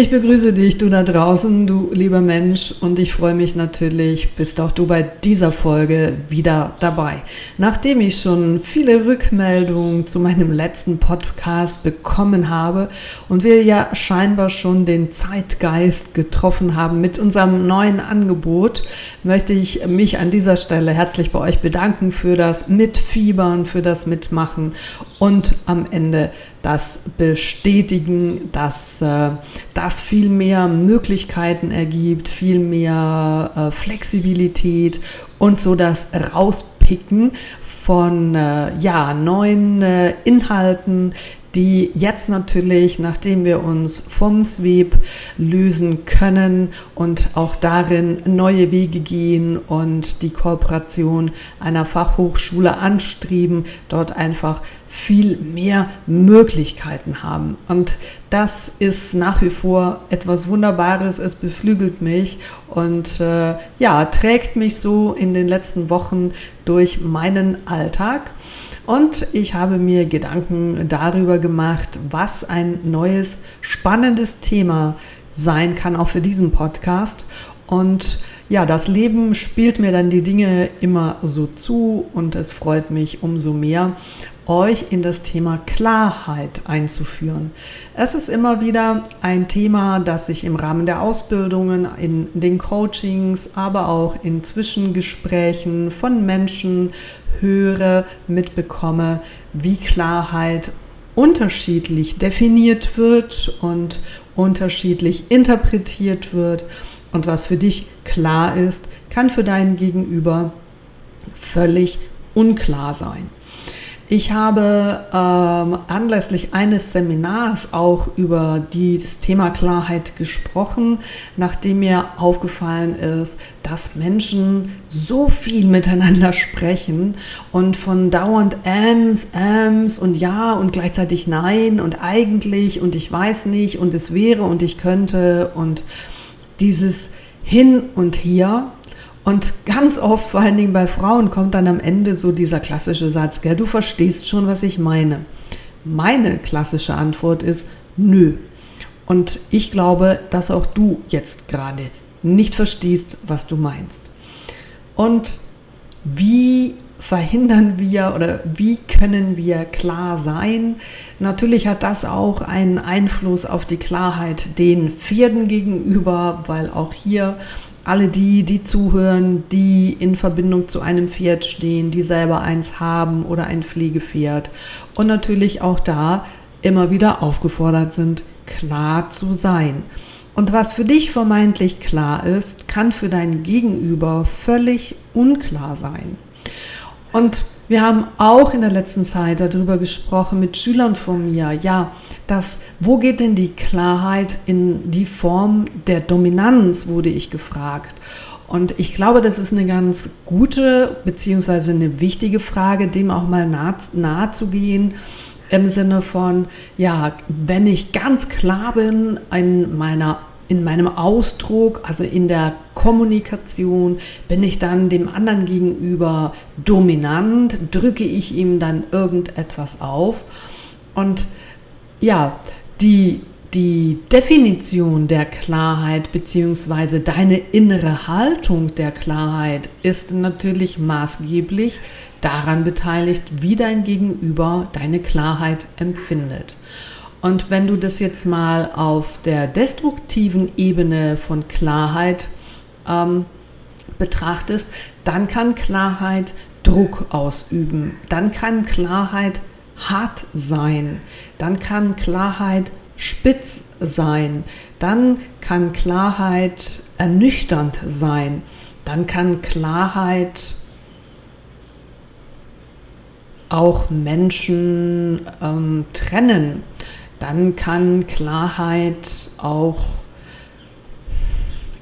Ich begrüße dich, du da draußen, du lieber Mensch, und ich freue mich natürlich, bist auch du bei dieser Folge wieder dabei. Nachdem ich schon viele Rückmeldungen zu meinem letzten Podcast bekommen habe und wir ja scheinbar schon den Zeitgeist getroffen haben mit unserem neuen Angebot, möchte ich mich an dieser Stelle herzlich bei euch bedanken für das Mitfiebern, für das Mitmachen und am Ende das bestätigen, dass äh, viel mehr Möglichkeiten ergibt, viel mehr äh, Flexibilität und so das Rauspicken von äh, ja, neuen äh, Inhalten, die jetzt natürlich, nachdem wir uns vom Sweep lösen können und auch darin neue Wege gehen und die Kooperation einer Fachhochschule anstreben, dort einfach viel mehr Möglichkeiten haben. Und das ist nach wie vor etwas Wunderbares. Es beflügelt mich und äh, ja, trägt mich so in den letzten Wochen durch meinen Alltag. Und ich habe mir Gedanken darüber gemacht, was ein neues, spannendes Thema sein kann, auch für diesen Podcast. Und ja, das Leben spielt mir dann die Dinge immer so zu und es freut mich umso mehr, euch in das Thema Klarheit einzuführen. Es ist immer wieder ein Thema, das ich im Rahmen der Ausbildungen, in den Coachings, aber auch in Zwischengesprächen von Menschen höre, mitbekomme, wie Klarheit unterschiedlich definiert wird und unterschiedlich interpretiert wird. Und was für dich klar ist, kann für deinen Gegenüber völlig unklar sein. Ich habe ähm, anlässlich eines Seminars auch über die, das Thema Klarheit gesprochen, nachdem mir aufgefallen ist, dass Menschen so viel miteinander sprechen und von dauernd Ams, Ams und ja und gleichzeitig nein und eigentlich und ich weiß nicht und es wäre und ich könnte und dieses hin und her und ganz oft, vor allen Dingen bei Frauen, kommt dann am Ende so dieser klassische Satz, gell, du verstehst schon, was ich meine. Meine klassische Antwort ist, nö. Und ich glaube, dass auch du jetzt gerade nicht verstehst, was du meinst. Und wie verhindern wir oder wie können wir klar sein? Natürlich hat das auch einen Einfluss auf die Klarheit den Pferden gegenüber, weil auch hier alle die, die zuhören, die in Verbindung zu einem Pferd stehen, die selber eins haben oder ein Pflegepferd. Und natürlich auch da immer wieder aufgefordert sind, klar zu sein. Und was für dich vermeintlich klar ist, kann für dein Gegenüber völlig unklar sein. Und wir haben auch in der letzten Zeit darüber gesprochen mit Schülern von mir, ja, dass, wo geht denn die Klarheit in die Form der Dominanz, wurde ich gefragt. Und ich glaube, das ist eine ganz gute beziehungsweise eine wichtige Frage, dem auch mal nahe, nahe zu gehen im Sinne von, ja, wenn ich ganz klar bin in meiner in meinem Ausdruck, also in der Kommunikation, bin ich dann dem anderen gegenüber dominant, drücke ich ihm dann irgendetwas auf. Und ja, die, die Definition der Klarheit bzw. deine innere Haltung der Klarheit ist natürlich maßgeblich daran beteiligt, wie dein Gegenüber deine Klarheit empfindet. Und wenn du das jetzt mal auf der destruktiven Ebene von Klarheit ähm, betrachtest, dann kann Klarheit Druck ausüben, dann kann Klarheit hart sein, dann kann Klarheit spitz sein, dann kann Klarheit ernüchternd sein, dann kann Klarheit auch Menschen ähm, trennen dann kann Klarheit auch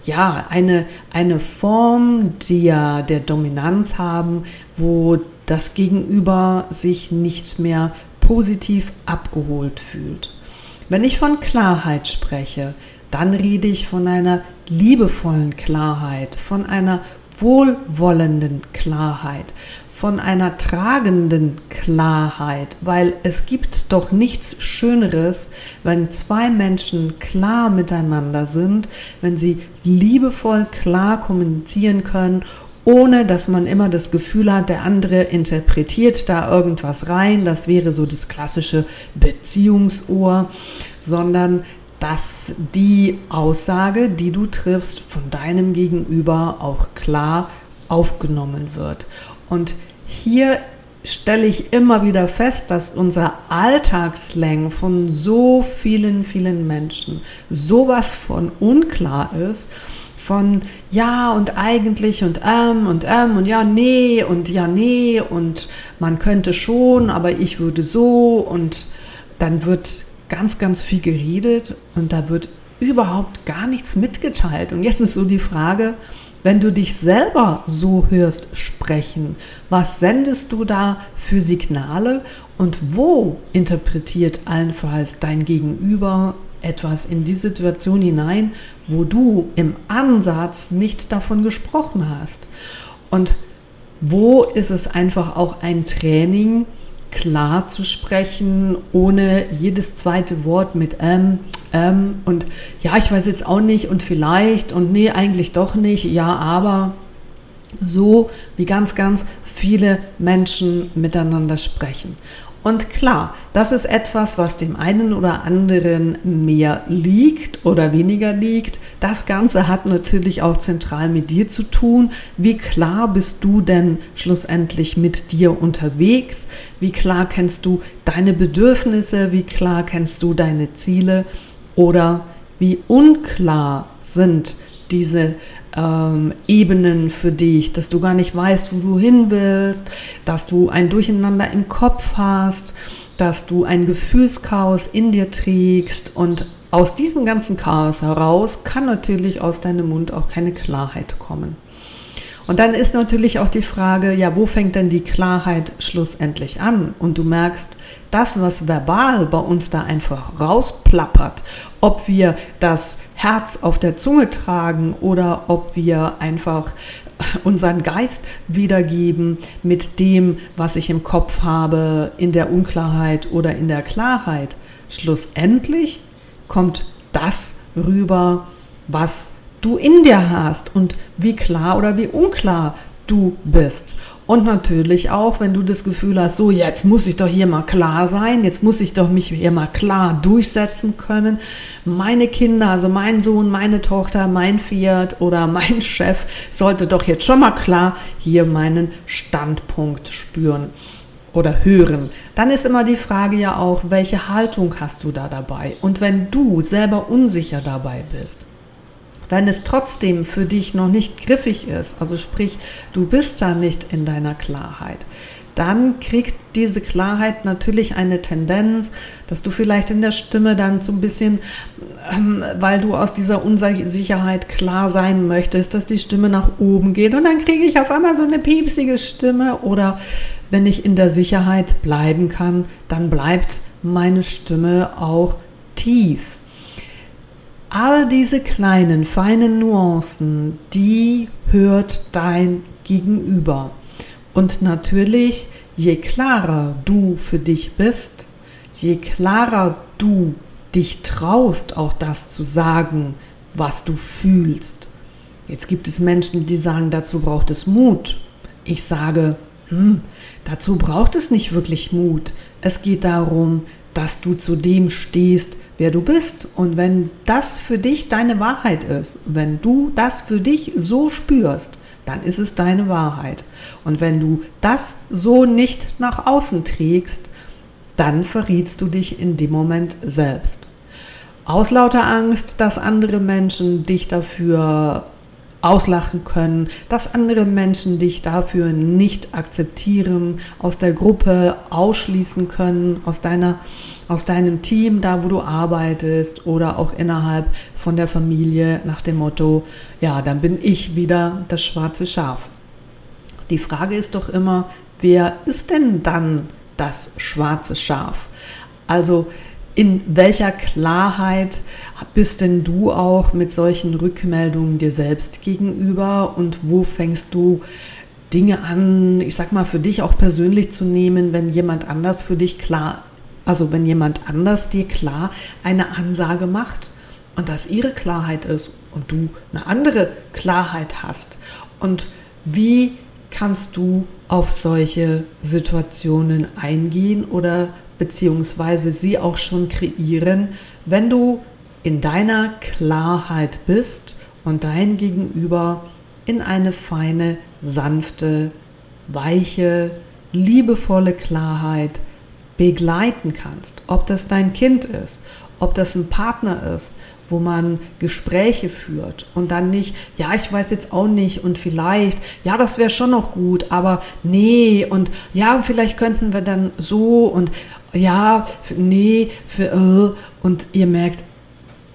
ja, eine, eine Form der, der Dominanz haben, wo das Gegenüber sich nicht mehr positiv abgeholt fühlt. Wenn ich von Klarheit spreche, dann rede ich von einer liebevollen Klarheit, von einer wohlwollenden Klarheit, von einer tragenden Klarheit, weil es gibt doch nichts Schöneres, wenn zwei Menschen klar miteinander sind, wenn sie liebevoll klar kommunizieren können, ohne dass man immer das Gefühl hat, der andere interpretiert da irgendwas rein, das wäre so das klassische Beziehungsohr, sondern dass die Aussage, die du triffst, von deinem Gegenüber auch klar aufgenommen wird. Und hier stelle ich immer wieder fest, dass unser Alltagsslang von so vielen, vielen Menschen sowas von unklar ist, von ja und eigentlich und ähm und ähm und ja, nee und ja, nee und man könnte schon, aber ich würde so und dann wird ganz, ganz viel geredet und da wird überhaupt gar nichts mitgeteilt. Und jetzt ist so die Frage, wenn du dich selber so hörst sprechen, was sendest du da für Signale und wo interpretiert allenfalls dein Gegenüber etwas in die Situation hinein, wo du im Ansatz nicht davon gesprochen hast? Und wo ist es einfach auch ein Training, klar zu sprechen, ohne jedes zweite Wort mit ähm, ähm, und ja, ich weiß jetzt auch nicht und vielleicht und nee, eigentlich doch nicht, ja, aber so wie ganz, ganz viele Menschen miteinander sprechen. Und klar, das ist etwas, was dem einen oder anderen mehr liegt oder weniger liegt. Das Ganze hat natürlich auch zentral mit dir zu tun. Wie klar bist du denn schlussendlich mit dir unterwegs? Wie klar kennst du deine Bedürfnisse? Wie klar kennst du deine Ziele? oder wie unklar sind diese ähm, Ebenen für dich, dass du gar nicht weißt, wo du hin willst, dass du ein Durcheinander im Kopf hast, dass du ein Gefühlschaos in dir trägst und aus diesem ganzen Chaos heraus kann natürlich aus deinem Mund auch keine Klarheit kommen. Und dann ist natürlich auch die Frage, ja, wo fängt denn die Klarheit schlussendlich an? Und du merkst, das, was verbal bei uns da einfach rausplappert, ob wir das Herz auf der Zunge tragen oder ob wir einfach unseren Geist wiedergeben mit dem, was ich im Kopf habe, in der Unklarheit oder in der Klarheit. Schlussendlich kommt das rüber, was du in dir hast und wie klar oder wie unklar du bist. Und natürlich auch, wenn du das Gefühl hast, so jetzt muss ich doch hier mal klar sein, jetzt muss ich doch mich hier mal klar durchsetzen können. Meine Kinder, also mein Sohn, meine Tochter, mein Fiat oder mein Chef sollte doch jetzt schon mal klar hier meinen Standpunkt spüren oder hören. Dann ist immer die Frage ja auch, welche Haltung hast du da dabei? Und wenn du selber unsicher dabei bist, wenn es trotzdem für dich noch nicht griffig ist, also sprich, du bist da nicht in deiner Klarheit, dann kriegt diese Klarheit natürlich eine Tendenz, dass du vielleicht in der Stimme dann so ein bisschen, ähm, weil du aus dieser Unsicherheit klar sein möchtest, dass die Stimme nach oben geht und dann kriege ich auf einmal so eine piepsige Stimme oder wenn ich in der Sicherheit bleiben kann, dann bleibt meine Stimme auch tief all diese kleinen, feinen Nuancen, die hört dein Gegenüber. Und natürlich, je klarer du für dich bist, je klarer du dich traust, auch das zu sagen, was du fühlst. Jetzt gibt es Menschen, die sagen, dazu braucht es Mut. Ich sage, hm, dazu braucht es nicht wirklich Mut. Es geht darum, dass du zu dem stehst, wer du bist. Und wenn das für dich deine Wahrheit ist, wenn du das für dich so spürst, dann ist es deine Wahrheit. Und wenn du das so nicht nach außen trägst, dann verrietst du dich in dem Moment selbst. Aus lauter Angst, dass andere Menschen dich dafür auslachen können, dass andere Menschen dich dafür nicht akzeptieren, aus der Gruppe ausschließen können, aus deiner aus deinem Team, da wo du arbeitest oder auch innerhalb von der Familie nach dem Motto, ja, dann bin ich wieder das schwarze Schaf. Die Frage ist doch immer, wer ist denn dann das schwarze Schaf? Also in welcher Klarheit bist denn du auch mit solchen Rückmeldungen dir selbst gegenüber? Und wo fängst du Dinge an, ich sag mal, für dich auch persönlich zu nehmen, wenn jemand anders für dich klar, also wenn jemand anders dir klar eine Ansage macht und das ihre Klarheit ist und du eine andere Klarheit hast? Und wie kannst du auf solche Situationen eingehen oder beziehungsweise sie auch schon kreieren, wenn du in deiner Klarheit bist und dein Gegenüber in eine feine, sanfte, weiche, liebevolle Klarheit begleiten kannst. Ob das dein Kind ist, ob das ein Partner ist, wo man Gespräche führt und dann nicht, ja, ich weiß jetzt auch nicht und vielleicht, ja, das wäre schon noch gut, aber nee und ja, vielleicht könnten wir dann so und ja, nee, für äh, und ihr merkt,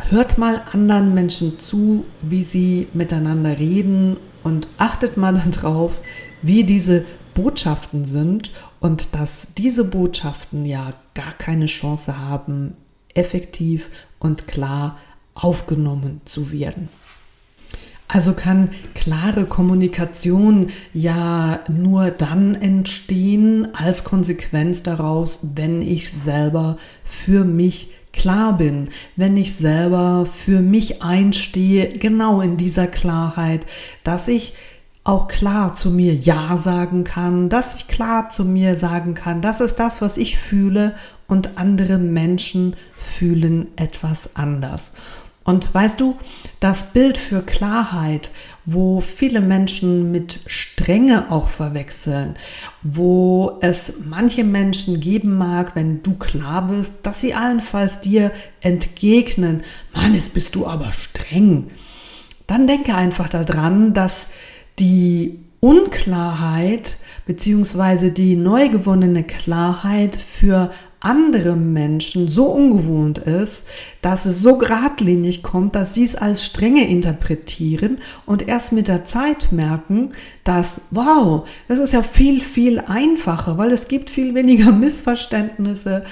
hört mal anderen Menschen zu, wie sie miteinander reden und achtet mal darauf, wie diese Botschaften sind und dass diese Botschaften ja gar keine Chance haben, effektiv und klar aufgenommen zu werden. Also kann klare Kommunikation ja nur dann entstehen als Konsequenz daraus, wenn ich selber für mich klar bin, wenn ich selber für mich einstehe, genau in dieser Klarheit, dass ich auch klar zu mir Ja sagen kann, dass ich klar zu mir sagen kann, das ist das, was ich fühle und andere Menschen fühlen etwas anders. Und weißt du, das Bild für Klarheit, wo viele Menschen mit Strenge auch verwechseln, wo es manche Menschen geben mag, wenn du klar wirst, dass sie allenfalls dir entgegnen, Mann, jetzt bist du aber streng. Dann denke einfach daran, dass die Unklarheit bzw. die neu gewonnene Klarheit für andere Menschen so ungewohnt ist, dass es so geradlinig kommt, dass sie es als strenge interpretieren und erst mit der Zeit merken, dass, wow, das ist ja viel, viel einfacher, weil es gibt viel weniger Missverständnisse.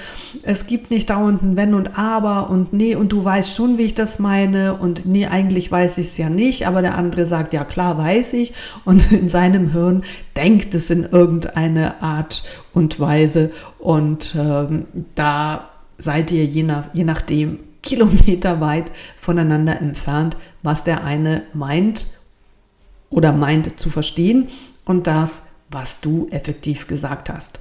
Es gibt nicht dauernd ein Wenn und Aber und nee, und du weißt schon, wie ich das meine und nee, eigentlich weiß ich es ja nicht, aber der andere sagt, ja klar, weiß ich und in seinem Hirn denkt es in irgendeine Art und Weise und ähm, da seid ihr je, nach, je nachdem Kilometer weit voneinander entfernt, was der eine meint oder meint zu verstehen und das, was du effektiv gesagt hast.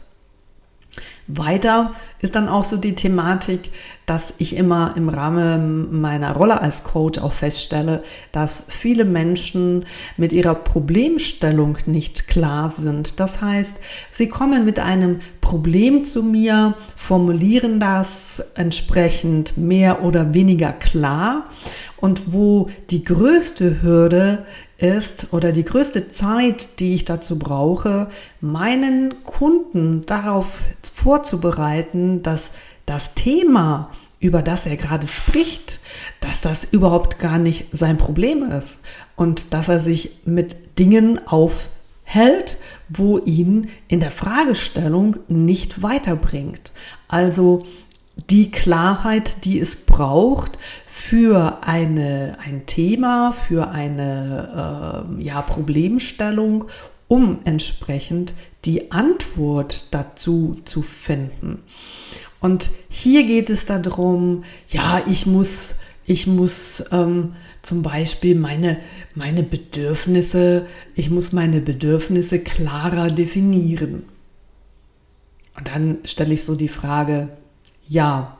Weiter ist dann auch so die Thematik, dass ich immer im Rahmen meiner Rolle als Coach auch feststelle, dass viele Menschen mit ihrer Problemstellung nicht klar sind. Das heißt, sie kommen mit einem Problem zu mir, formulieren das entsprechend mehr oder weniger klar und wo die größte Hürde ist oder die größte Zeit, die ich dazu brauche, meinen Kunden darauf vorzubereiten, dass das Thema, über das er gerade spricht, dass das überhaupt gar nicht sein Problem ist und dass er sich mit Dingen aufhält, wo ihn in der Fragestellung nicht weiterbringt. Also die Klarheit, die es braucht für eine, ein Thema, für eine äh, ja, Problemstellung, um entsprechend die Antwort dazu zu finden. Und hier geht es darum, ja, ich muss, ich muss ähm, zum Beispiel meine, meine Bedürfnisse, ich muss meine Bedürfnisse klarer definieren. Und dann stelle ich so die Frage, ja,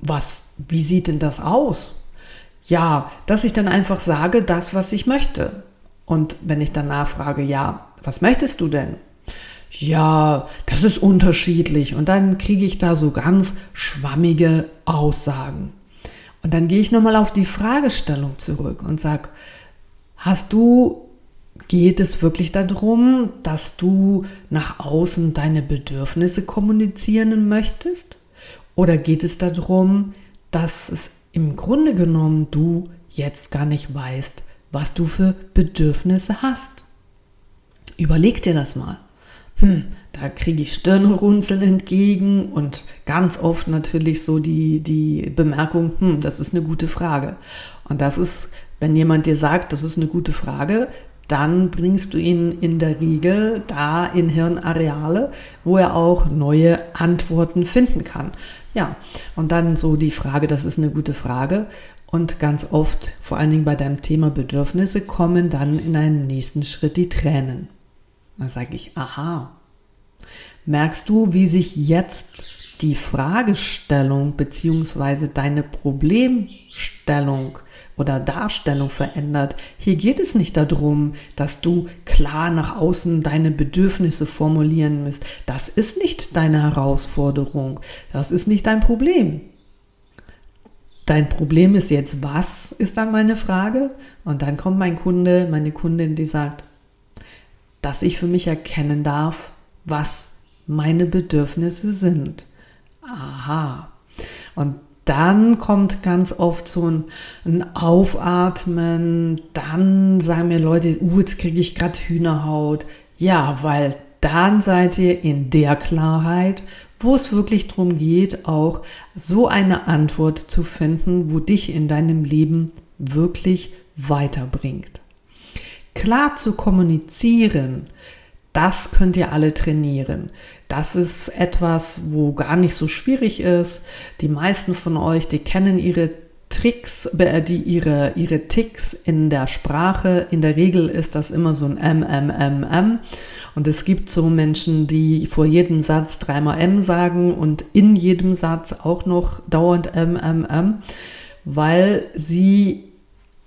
was, wie sieht denn das aus? Ja, dass ich dann einfach sage, das, was ich möchte. Und wenn ich danach frage, ja, was möchtest du denn? Ja, das ist unterschiedlich. Und dann kriege ich da so ganz schwammige Aussagen. Und dann gehe ich nochmal auf die Fragestellung zurück und sage, hast du, geht es wirklich darum, dass du nach außen deine Bedürfnisse kommunizieren möchtest? Oder geht es darum, dass es im Grunde genommen du jetzt gar nicht weißt, was du für Bedürfnisse hast? Überleg dir das mal. hm, da kriege ich Stirnrunzeln entgegen und ganz oft natürlich so die, die Bemerkung, hm, das ist eine gute Frage. Und das ist, wenn jemand dir sagt, das ist eine gute Frage, dann bringst du ihn in der Regel da in Hirnareale, wo er auch neue Antworten finden kann. Ja, und dann so die Frage, das ist eine gute Frage. Und ganz oft, vor allen Dingen bei deinem Thema Bedürfnisse, kommen dann in einen nächsten Schritt die Tränen. Da sage ich, aha. Merkst du, wie sich jetzt die Fragestellung bzw. deine Problemstellung oder Darstellung verändert. Hier geht es nicht darum, dass du klar nach außen deine Bedürfnisse formulieren musst. Das ist nicht deine Herausforderung. Das ist nicht dein Problem. Dein Problem ist jetzt, was ist dann meine Frage? Und dann kommt mein Kunde, meine Kundin, die sagt, dass ich für mich erkennen darf, was meine Bedürfnisse sind. Aha. Und dann kommt ganz oft so ein, ein Aufatmen, dann sagen mir Leute, uh, jetzt kriege ich gerade Hühnerhaut. Ja, weil dann seid ihr in der Klarheit, wo es wirklich darum geht, auch so eine Antwort zu finden, wo dich in deinem Leben wirklich weiterbringt. Klar zu kommunizieren, das könnt ihr alle trainieren. Das ist etwas, wo gar nicht so schwierig ist. Die meisten von euch, die kennen ihre Tricks, äh, die ihre, ihre Ticks in der Sprache. In der Regel ist das immer so ein M, M, M, M. Und es gibt so Menschen, die vor jedem Satz dreimal M sagen und in jedem Satz auch noch dauernd M, M, M, weil sie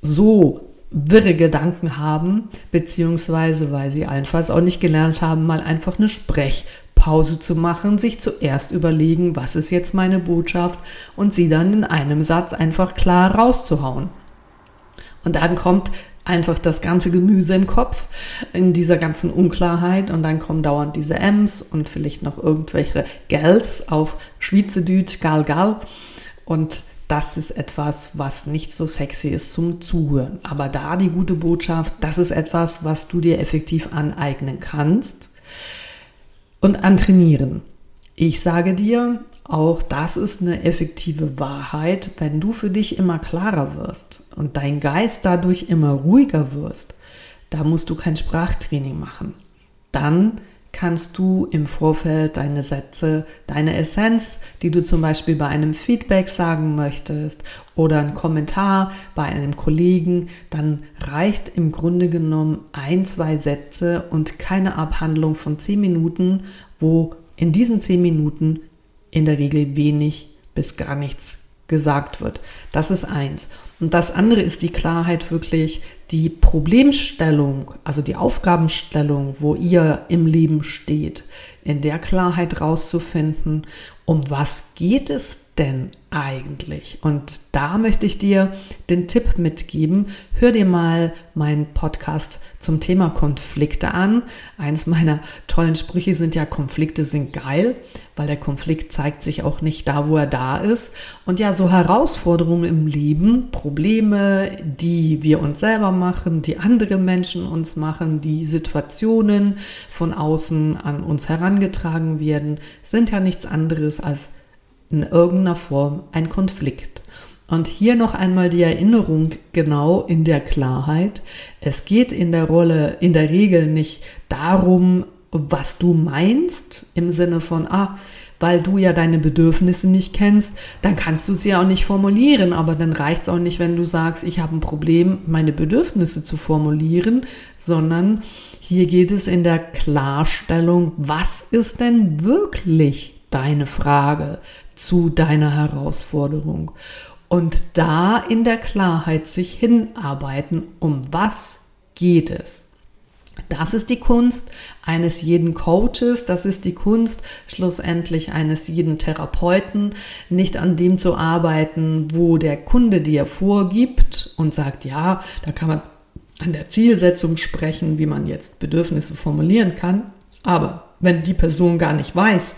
so wirre Gedanken haben, beziehungsweise weil sie allenfalls auch nicht gelernt haben, mal einfach eine Sprechpause zu machen, sich zuerst überlegen, was ist jetzt meine Botschaft und sie dann in einem Satz einfach klar rauszuhauen. Und dann kommt einfach das ganze Gemüse im Kopf in dieser ganzen Unklarheit und dann kommen dauernd diese M's und vielleicht noch irgendwelche Gels auf Schweizerdeutsch, Gal Gal und das ist etwas, was nicht so sexy ist zum Zuhören. Aber da die gute Botschaft, das ist etwas, was du dir effektiv aneignen kannst und antrainieren. Ich sage dir, auch das ist eine effektive Wahrheit, wenn du für dich immer klarer wirst und dein Geist dadurch immer ruhiger wirst. Da musst du kein Sprachtraining machen. Dann kannst du im Vorfeld deine Sätze, deine Essenz, die du zum Beispiel bei einem Feedback sagen möchtest oder ein Kommentar bei einem Kollegen, dann reicht im Grunde genommen ein, zwei Sätze und keine Abhandlung von zehn Minuten, wo in diesen zehn Minuten in der Regel wenig bis gar nichts gesagt wird. Das ist eins. Und das andere ist die Klarheit wirklich, die Problemstellung, also die Aufgabenstellung, wo ihr im Leben steht, in der Klarheit rauszufinden, um was geht es denn eigentlich? Und da möchte ich dir den Tipp mitgeben, hör dir mal meinen Podcast zum Thema Konflikte an. Eins meiner tollen Sprüche sind ja, Konflikte sind geil, weil der Konflikt zeigt sich auch nicht da, wo er da ist. Und ja, so Herausforderungen im Leben, Probleme, die wir uns selber machen, die andere Menschen uns machen, die Situationen von außen an uns herangetragen werden, sind ja nichts anderes als in irgendeiner Form ein Konflikt. Und hier noch einmal die Erinnerung genau in der Klarheit. Es geht in der Rolle in der Regel nicht darum, was du meinst, im Sinne von, ah, weil du ja deine Bedürfnisse nicht kennst, dann kannst du sie ja auch nicht formulieren. Aber dann reicht es auch nicht, wenn du sagst, ich habe ein Problem, meine Bedürfnisse zu formulieren, sondern hier geht es in der Klarstellung, was ist denn wirklich deine Frage zu deiner Herausforderung? Und da in der Klarheit sich hinarbeiten, um was geht es. Das ist die Kunst eines jeden Coaches, das ist die Kunst schlussendlich eines jeden Therapeuten, nicht an dem zu arbeiten, wo der Kunde dir vorgibt und sagt, ja, da kann man an der Zielsetzung sprechen, wie man jetzt Bedürfnisse formulieren kann. Aber wenn die Person gar nicht weiß,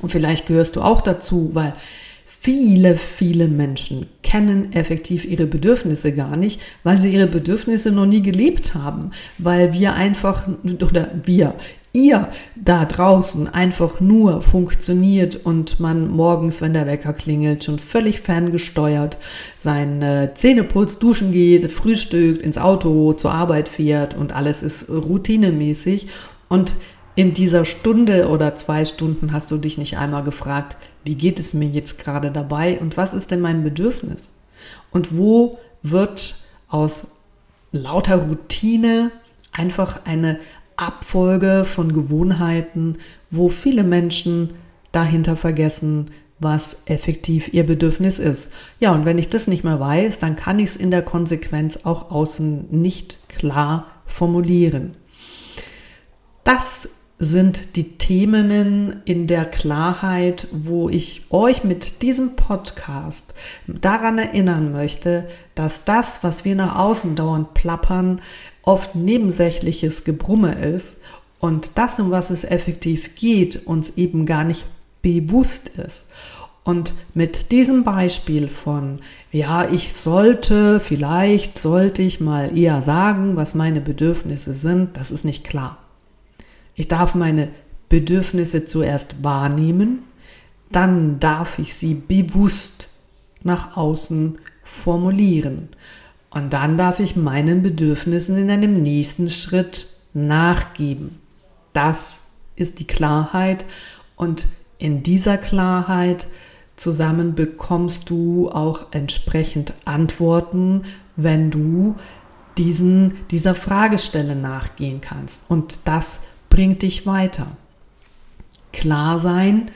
und vielleicht gehörst du auch dazu, weil Viele, viele Menschen kennen effektiv ihre Bedürfnisse gar nicht, weil sie ihre Bedürfnisse noch nie gelebt haben, weil wir einfach, oder wir, ihr da draußen einfach nur funktioniert und man morgens, wenn der Wecker klingelt, schon völlig ferngesteuert seine Zähne putzt, duschen geht, frühstückt, ins Auto, zur Arbeit fährt und alles ist routinemäßig. Und in dieser Stunde oder zwei Stunden hast du dich nicht einmal gefragt, wie geht es mir jetzt gerade dabei und was ist denn mein Bedürfnis? Und wo wird aus lauter Routine einfach eine Abfolge von Gewohnheiten, wo viele Menschen dahinter vergessen, was effektiv ihr Bedürfnis ist. Ja, und wenn ich das nicht mehr weiß, dann kann ich es in der Konsequenz auch außen nicht klar formulieren. Das sind die Themen in der Klarheit, wo ich euch mit diesem Podcast daran erinnern möchte, dass das, was wir nach außen dauernd plappern, oft nebensächliches Gebrumme ist und das, um was es effektiv geht, uns eben gar nicht bewusst ist. Und mit diesem Beispiel von, ja, ich sollte, vielleicht sollte ich mal eher sagen, was meine Bedürfnisse sind, das ist nicht klar. Ich darf meine Bedürfnisse zuerst wahrnehmen, dann darf ich sie bewusst nach außen formulieren. Und dann darf ich meinen Bedürfnissen in einem nächsten Schritt nachgeben. Das ist die Klarheit und in dieser Klarheit zusammen bekommst du auch entsprechend Antworten, wenn du diesen, dieser Fragestelle nachgehen kannst. Und das bringt dich weiter. Klar sein,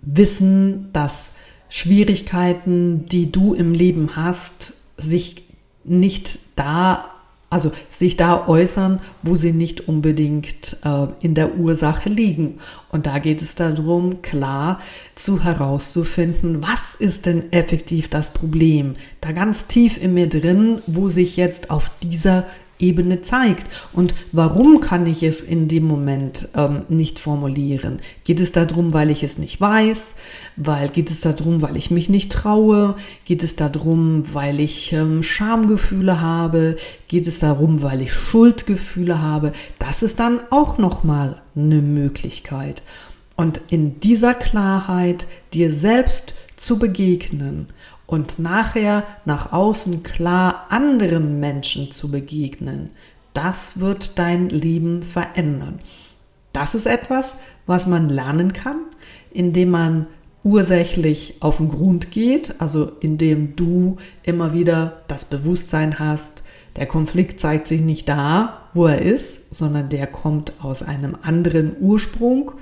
wissen, dass Schwierigkeiten, die du im Leben hast, sich nicht da, also sich da äußern, wo sie nicht unbedingt äh, in der Ursache liegen. Und da geht es darum, klar zu herauszufinden, was ist denn effektiv das Problem? Da ganz tief in mir drin, wo sich jetzt auf dieser Ebene zeigt. Und warum kann ich es in dem Moment ähm, nicht formulieren? Geht es darum, weil ich es nicht weiß? Weil geht es darum, weil ich mich nicht traue? Geht es darum, weil ich ähm, Schamgefühle habe? Geht es darum, weil ich Schuldgefühle habe? Das ist dann auch noch mal eine Möglichkeit. Und in dieser Klarheit dir selbst zu begegnen und nachher nach außen klar anderen Menschen zu begegnen, das wird dein Leben verändern. Das ist etwas, was man lernen kann, indem man ursächlich auf den Grund geht, also indem du immer wieder das Bewusstsein hast, der Konflikt zeigt sich nicht da, wo er ist, sondern der kommt aus einem anderen Ursprung.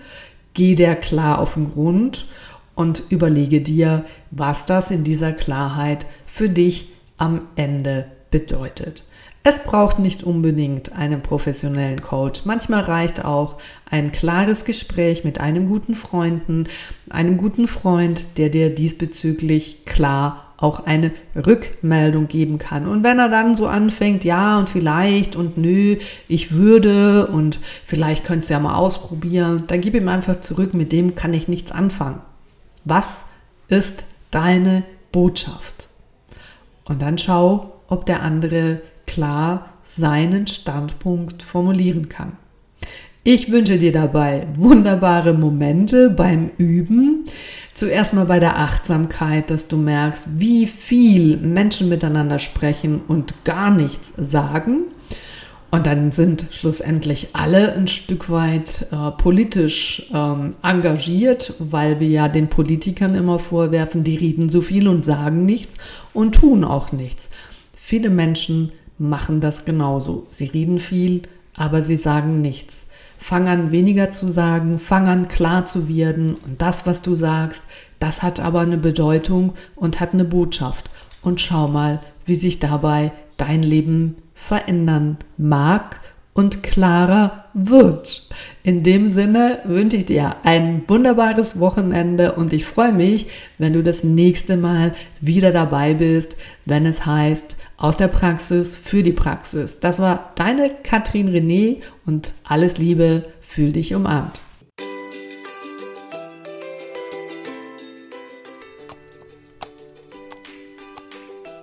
Geh der klar auf den Grund und überlege dir, was das in dieser Klarheit für dich am Ende bedeutet. Es braucht nicht unbedingt einen professionellen Coach. Manchmal reicht auch ein klares Gespräch mit einem guten Freunden, einem guten Freund, der dir diesbezüglich klar auch eine Rückmeldung geben kann. Und wenn er dann so anfängt, ja und vielleicht und nö, ich würde und vielleicht könntest du ja mal ausprobieren, dann gib ihm einfach zurück, mit dem kann ich nichts anfangen. Was ist deine Botschaft? Und dann schau, ob der andere klar seinen Standpunkt formulieren kann. Ich wünsche dir dabei wunderbare Momente beim Üben. Zuerst mal bei der Achtsamkeit, dass du merkst, wie viel Menschen miteinander sprechen und gar nichts sagen. Und dann sind schlussendlich alle ein Stück weit äh, politisch ähm, engagiert, weil wir ja den Politikern immer vorwerfen, die reden so viel und sagen nichts und tun auch nichts. Viele Menschen machen das genauso. Sie reden viel, aber sie sagen nichts. Fang an weniger zu sagen, fang an klar zu werden und das, was du sagst, das hat aber eine Bedeutung und hat eine Botschaft. Und schau mal, wie sich dabei dein Leben verändern mag und klarer wird. In dem Sinne wünsche ich dir ein wunderbares Wochenende und ich freue mich, wenn du das nächste Mal wieder dabei bist, wenn es heißt, aus der Praxis für die Praxis. Das war deine Katrin René und alles Liebe, fühl dich umarmt.